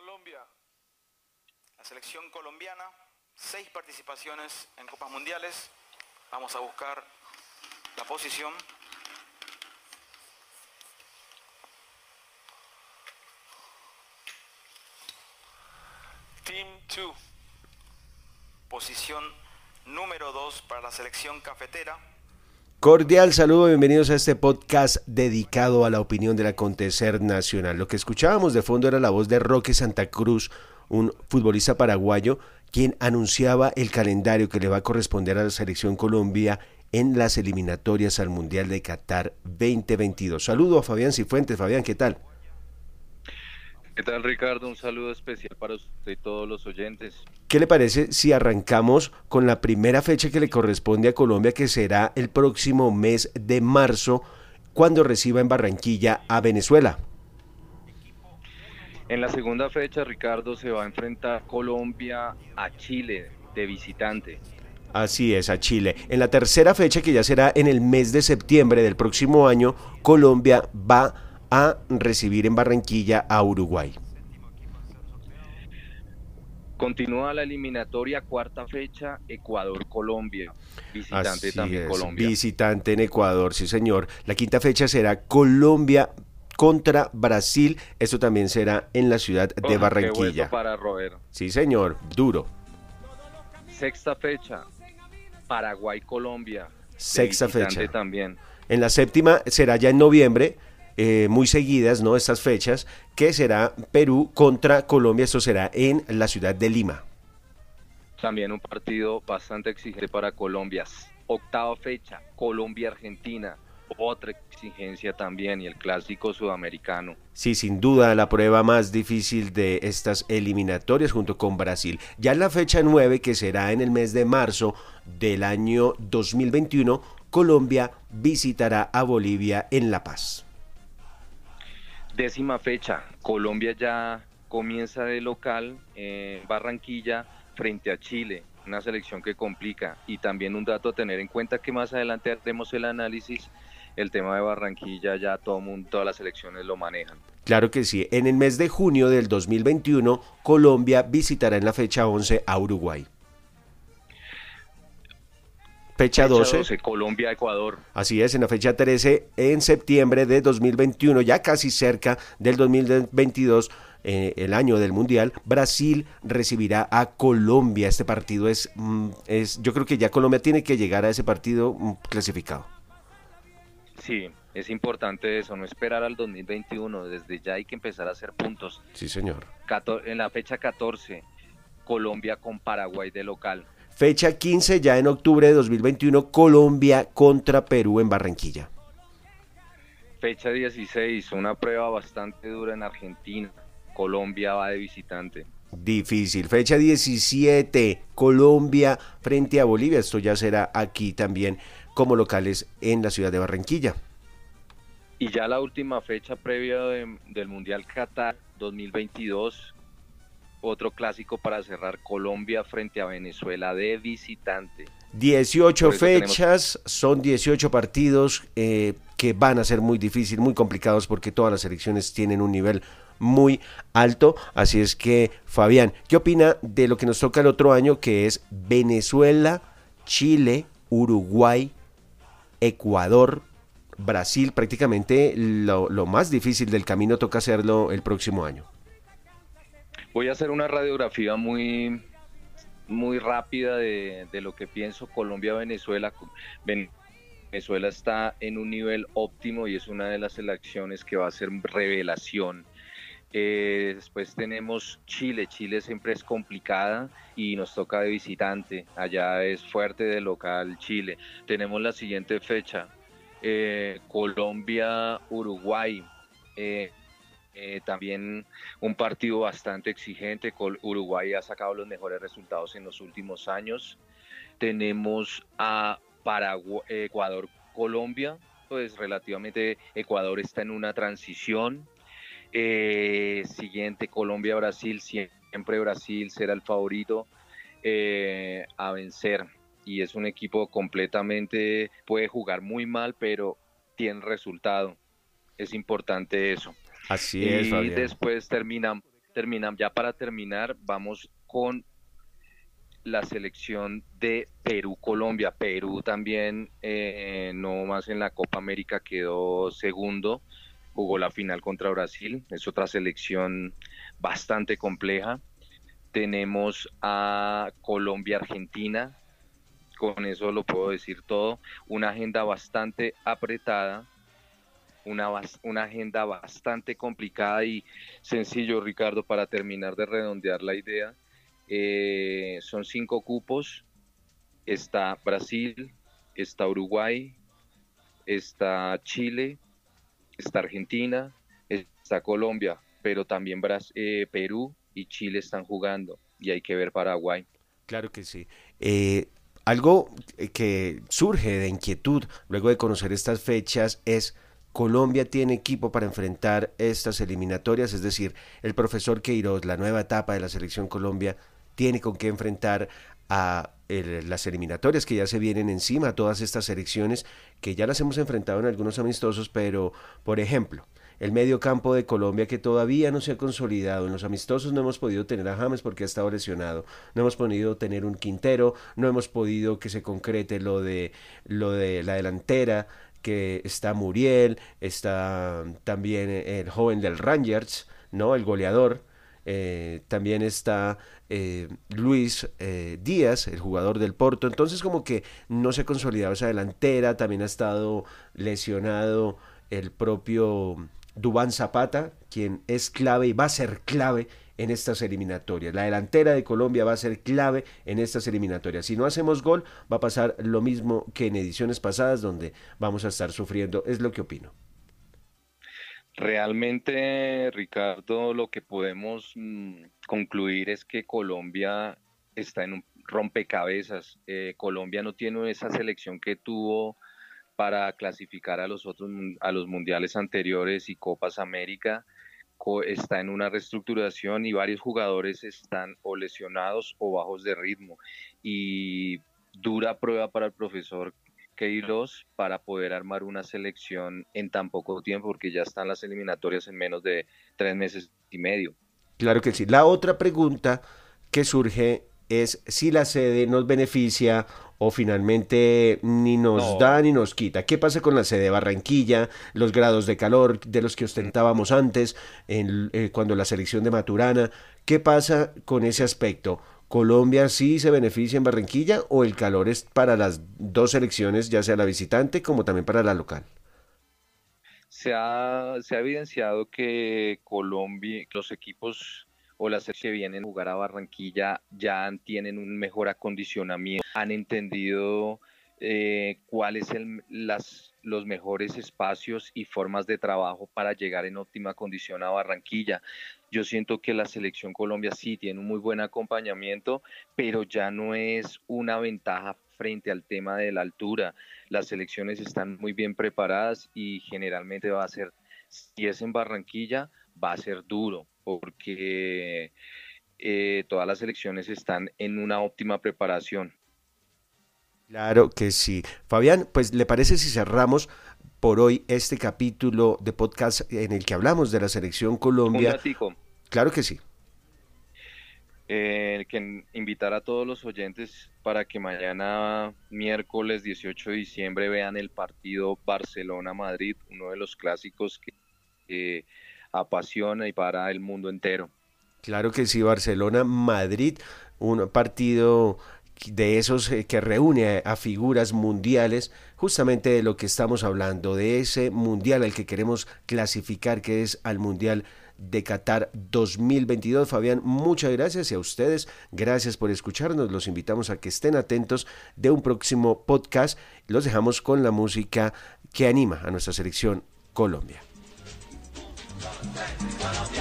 Colombia. La selección colombiana, seis participaciones en Copas Mundiales. Vamos a buscar la posición. Team 2. Posición número 2 para la selección cafetera. Cordial saludo, bienvenidos a este podcast dedicado a la opinión del acontecer nacional. Lo que escuchábamos de fondo era la voz de Roque Santa Cruz, un futbolista paraguayo, quien anunciaba el calendario que le va a corresponder a la selección Colombia en las eliminatorias al Mundial de Qatar 2022. Saludo a Fabián Cifuentes. Fabián, ¿qué tal? ¿Qué tal Ricardo? Un saludo especial para usted y todos los oyentes. ¿Qué le parece si arrancamos con la primera fecha que le corresponde a Colombia, que será el próximo mes de marzo, cuando reciba en Barranquilla a Venezuela? En la segunda fecha, Ricardo, se va a enfrentar Colombia a Chile de visitante. Así es, a Chile. En la tercera fecha, que ya será en el mes de septiembre del próximo año, Colombia va a a recibir en Barranquilla a Uruguay. Continúa la eliminatoria, cuarta fecha, Ecuador-Colombia. Visitante también Colombia. Visitante en Ecuador, sí señor. La quinta fecha será Colombia contra Brasil. Esto también será en la ciudad de oh, Barranquilla. para roer. Sí señor, duro. Sexta fecha, Paraguay-Colombia. Sexta fecha. también. En la séptima será ya en noviembre eh, muy seguidas, ¿no? Estas fechas, que será Perú contra Colombia, esto será en la ciudad de Lima. También un partido bastante exigente para Colombia. Octava fecha, Colombia-Argentina. Otra exigencia también y el clásico sudamericano. Sí, sin duda la prueba más difícil de estas eliminatorias junto con Brasil. Ya en la fecha 9, que será en el mes de marzo del año 2021, Colombia visitará a Bolivia en La Paz. Décima fecha, Colombia ya comienza de local en Barranquilla frente a Chile, una selección que complica. Y también un dato a tener en cuenta que más adelante haremos el análisis, el tema de Barranquilla ya todo mundo, todas las selecciones lo manejan. Claro que sí, en el mes de junio del 2021 Colombia visitará en la fecha 11 a Uruguay. Fecha, 12. Colombia, Ecuador. Así es, en la fecha 13, en septiembre de 2021, ya casi cerca del 2022, eh, el año del Mundial, Brasil recibirá a Colombia. Este partido es, mm, es, yo creo que ya Colombia tiene que llegar a ese partido mm, clasificado. Sí, es importante eso, no esperar al 2021, desde ya hay que empezar a hacer puntos. Sí, señor. En la fecha 14, Colombia con Paraguay de local. Fecha 15 ya en octubre de 2021, Colombia contra Perú en Barranquilla. Fecha 16, una prueba bastante dura en Argentina. Colombia va de visitante. Difícil. Fecha 17, Colombia frente a Bolivia. Esto ya será aquí también como locales en la ciudad de Barranquilla. Y ya la última fecha previa del Mundial Qatar 2022, otro clásico para cerrar Colombia frente a Venezuela de visitante. 18 fechas, son 18 partidos eh, que van a ser muy difíciles, muy complicados porque todas las elecciones tienen un nivel muy alto. Así es que, Fabián, ¿qué opina de lo que nos toca el otro año que es Venezuela, Chile, Uruguay, Ecuador, Brasil? Prácticamente lo, lo más difícil del camino toca hacerlo el próximo año. Voy a hacer una radiografía muy, muy rápida de, lo que pienso Colombia-Venezuela. Venezuela está en un nivel óptimo y es una de las elecciones que va a ser revelación. Eh, después tenemos Chile. Chile siempre es complicada y nos toca de visitante. Allá es fuerte de local Chile. Tenemos la siguiente fecha. Eh, Colombia-Uruguay. Eh, eh, también un partido bastante exigente. Uruguay ha sacado los mejores resultados en los últimos años. Tenemos a Paraguay, Ecuador, Colombia. Pues relativamente Ecuador está en una transición. Eh, siguiente, Colombia, Brasil. Siempre Brasil será el favorito eh, a vencer. Y es un equipo completamente, puede jugar muy mal, pero tiene resultado. Es importante eso. Así es, Y después terminamos, terminamos, ya para terminar, vamos con la selección de Perú-Colombia. Perú también, eh, no más en la Copa América, quedó segundo, jugó la final contra Brasil, es otra selección bastante compleja. Tenemos a Colombia-Argentina, con eso lo puedo decir todo, una agenda bastante apretada, una, una agenda bastante complicada y sencillo, Ricardo, para terminar de redondear la idea eh, son cinco cupos. Está Brasil, está Uruguay, está Chile, está Argentina, está Colombia, pero también eh, Perú y Chile están jugando y hay que ver Paraguay. Claro que sí. Eh, algo que surge de inquietud luego de conocer estas fechas es Colombia tiene equipo para enfrentar estas eliminatorias, es decir, el profesor Queiroz, la nueva etapa de la selección Colombia, tiene con qué enfrentar a las eliminatorias que ya se vienen encima, todas estas selecciones que ya las hemos enfrentado en algunos amistosos, pero por ejemplo, el medio campo de Colombia que todavía no se ha consolidado. En los amistosos no hemos podido tener a James porque ha estado lesionado. No hemos podido tener un Quintero, no hemos podido que se concrete lo de lo de la delantera que está Muriel, está también el joven del Rangers, ¿no? El goleador. Eh, también está eh, Luis eh, Díaz, el jugador del Porto. Entonces como que no se ha consolidado esa delantera, también ha estado lesionado el propio Dubán Zapata, quien es clave y va a ser clave en estas eliminatorias. La delantera de Colombia va a ser clave en estas eliminatorias. Si no hacemos gol, va a pasar lo mismo que en ediciones pasadas donde vamos a estar sufriendo. Es lo que opino. Realmente, Ricardo, lo que podemos mm, concluir es que Colombia está en un rompecabezas. Eh, Colombia no tiene esa selección que tuvo para clasificar a los otros a los mundiales anteriores y Copas América. Está en una reestructuración y varios jugadores están o lesionados o bajos de ritmo. Y dura prueba para el profesor Queiroz para poder armar una selección en tan poco tiempo, porque ya están las eliminatorias en menos de tres meses y medio. Claro que sí. La otra pregunta que surge es si la sede nos beneficia o finalmente ni nos da ni nos quita. ¿Qué pasa con la sede de Barranquilla, los grados de calor de los que ostentábamos antes, en, eh, cuando la selección de Maturana? ¿Qué pasa con ese aspecto? ¿Colombia sí se beneficia en Barranquilla o el calor es para las dos selecciones, ya sea la visitante como también para la local? Se ha, se ha evidenciado que Colombia, los equipos o las que vienen a jugar a Barranquilla ya tienen un mejor acondicionamiento, han entendido eh, cuáles son los mejores espacios y formas de trabajo para llegar en óptima condición a Barranquilla. Yo siento que la selección Colombia sí tiene un muy buen acompañamiento, pero ya no es una ventaja frente al tema de la altura. Las selecciones están muy bien preparadas y generalmente va a ser, si es en Barranquilla, va a ser duro, porque eh, todas las selecciones están en una óptima preparación. Claro que sí. Fabián, pues ¿le parece si cerramos por hoy este capítulo de podcast en el que hablamos de la selección Colombia? Claro que sí. Eh, que invitar a todos los oyentes para que mañana, miércoles 18 de diciembre, vean el partido Barcelona-Madrid, uno de los clásicos que apasiona y para el mundo entero. Claro que sí, Barcelona-Madrid, un partido de esos eh, que reúne a, figuras mundiales, justamente de lo que estamos hablando, de ese mundial al que queremos clasificar, que es al mundial de Qatar 2022. Fabián, muchas gracias y a ustedes, gracias por escucharnos. Los invitamos a que estén atentos de un próximo podcast. Los dejamos con la música que anima a nuestra selección Colombia. Colombia.